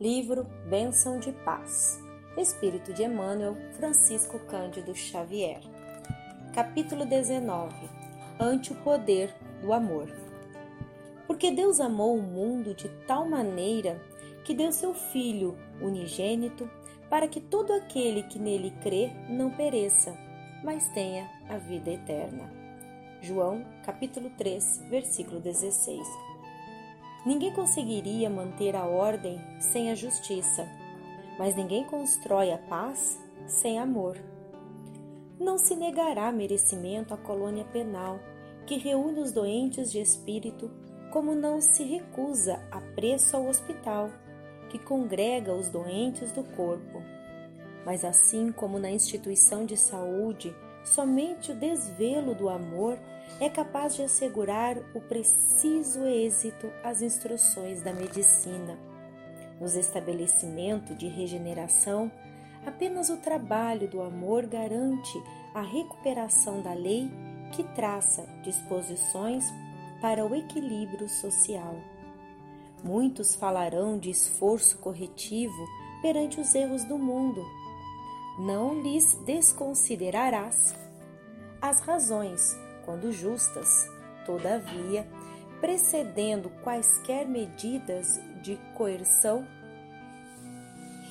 Livro Bênção de Paz. Espírito de Emmanuel, Francisco Cândido Xavier. Capítulo 19. Ante o poder do amor. Porque Deus amou o mundo de tal maneira que deu seu Filho unigênito para que todo aquele que nele crê não pereça, mas tenha a vida eterna. João, capítulo 3, versículo 16. Ninguém conseguiria manter a ordem sem a justiça, mas ninguém constrói a paz sem amor. Não se negará merecimento à colônia penal, que reúne os doentes de espírito, como não se recusa a preço ao hospital, que congrega os doentes do corpo. Mas assim como na instituição de saúde, somente o desvelo do amor é capaz de assegurar o preciso êxito às instruções da medicina. Nos estabelecimentos de regeneração, apenas o trabalho do amor garante a recuperação da lei que traça disposições para o equilíbrio social. Muitos falarão de esforço corretivo perante os erros do mundo. Não lhes desconsiderarás as razões quando justas, todavia, precedendo quaisquer medidas de coerção,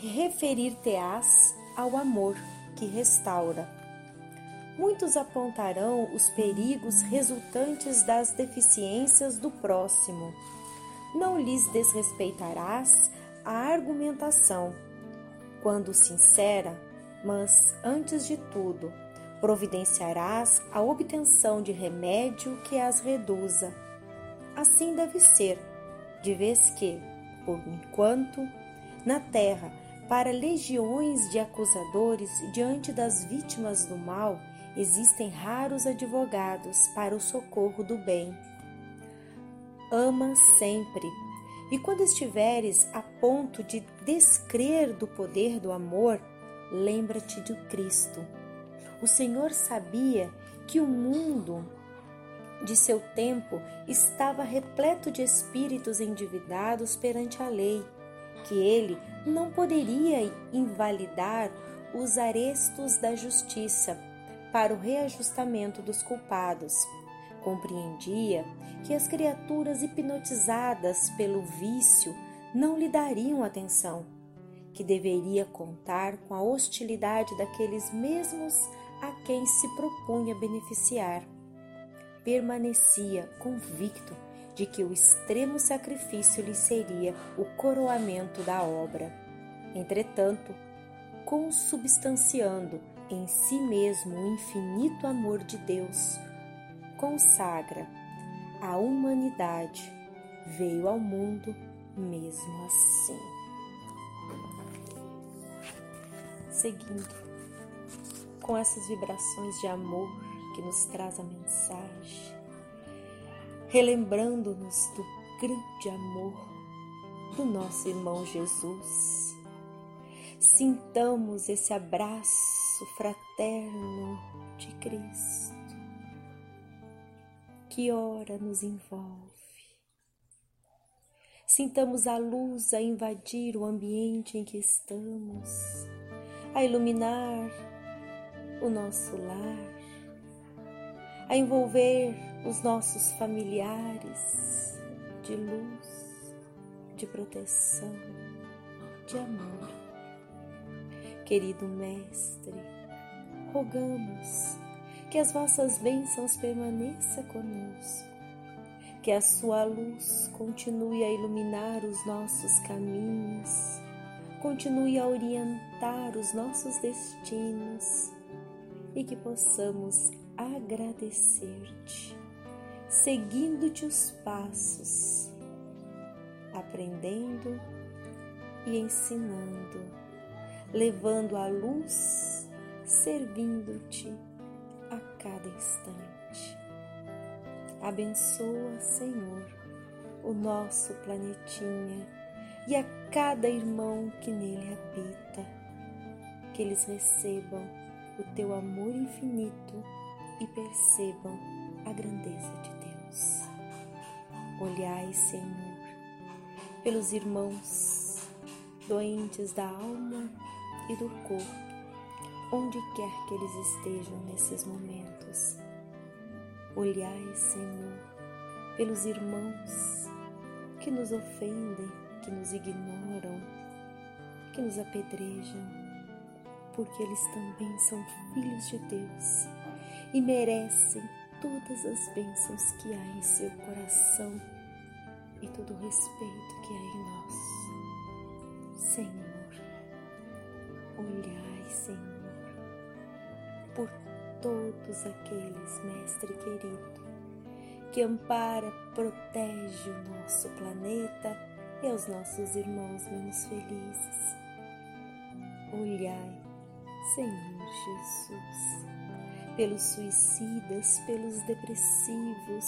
referir-te-ás ao amor que restaura. Muitos apontarão os perigos resultantes das deficiências do próximo. Não lhes desrespeitarás a argumentação, quando sincera, mas, antes de tudo, providenciarás a obtenção de remédio que as reduza. Assim deve ser, de vez que, por enquanto, na terra, para legiões de acusadores diante das vítimas do mal, existem raros advogados para o socorro do bem. Ama sempre, e quando estiveres a ponto de descrer do poder do amor, lembra-te de Cristo o Senhor sabia que o mundo de seu tempo estava repleto de espíritos endividados perante a lei, que ele não poderia invalidar os arestos da justiça para o reajustamento dos culpados. Compreendia que as criaturas hipnotizadas pelo vício não lhe dariam atenção, que deveria contar com a hostilidade daqueles mesmos a quem se propunha beneficiar. Permanecia convicto de que o extremo sacrifício lhe seria o coroamento da obra. Entretanto, consubstanciando em si mesmo o infinito amor de Deus, consagra a humanidade, veio ao mundo mesmo assim. Seguindo com essas vibrações de amor que nos traz a mensagem, relembrando-nos do grande amor do nosso irmão Jesus. Sintamos esse abraço fraterno de Cristo que ora nos envolve. Sintamos a luz a invadir o ambiente em que estamos, a iluminar o nosso lar, a envolver os nossos familiares de luz, de proteção, de amor. Querido Mestre, rogamos que as vossas bênçãos permaneçam conosco, que a sua luz continue a iluminar os nossos caminhos, continue a orientar os nossos destinos e que possamos agradecer-te, seguindo-te os passos, aprendendo e ensinando, levando a luz, servindo-te a cada instante. Abençoa, Senhor, o nosso planetinha e a cada irmão que nele habita, que eles recebam o teu amor infinito e percebam a grandeza de Deus. Olhai, Senhor, pelos irmãos doentes da alma e do corpo, onde quer que eles estejam nesses momentos. Olhai, Senhor, pelos irmãos que nos ofendem, que nos ignoram, que nos apedrejam, porque eles também são filhos de Deus e merecem todas as bênçãos que há em seu coração e todo o respeito que há em nós. Senhor, olhai, Senhor, por todos aqueles, Mestre querido, que ampara, protege o nosso planeta e os nossos irmãos menos felizes. Olhai, Senhor Jesus, pelos suicidas, pelos depressivos,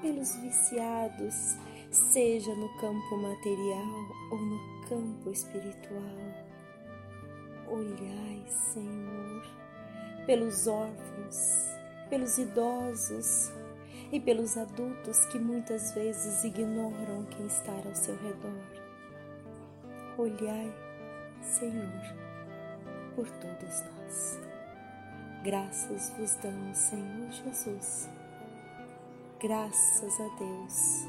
pelos viciados, seja no campo material ou no campo espiritual. Olhai, Senhor, pelos órfãos, pelos idosos e pelos adultos que muitas vezes ignoram quem está ao seu redor. Olhai, Senhor, por todos nós. Graças vos damos, Senhor Jesus. Graças a Deus.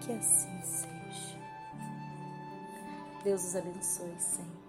Que assim seja. Deus os abençoe sempre.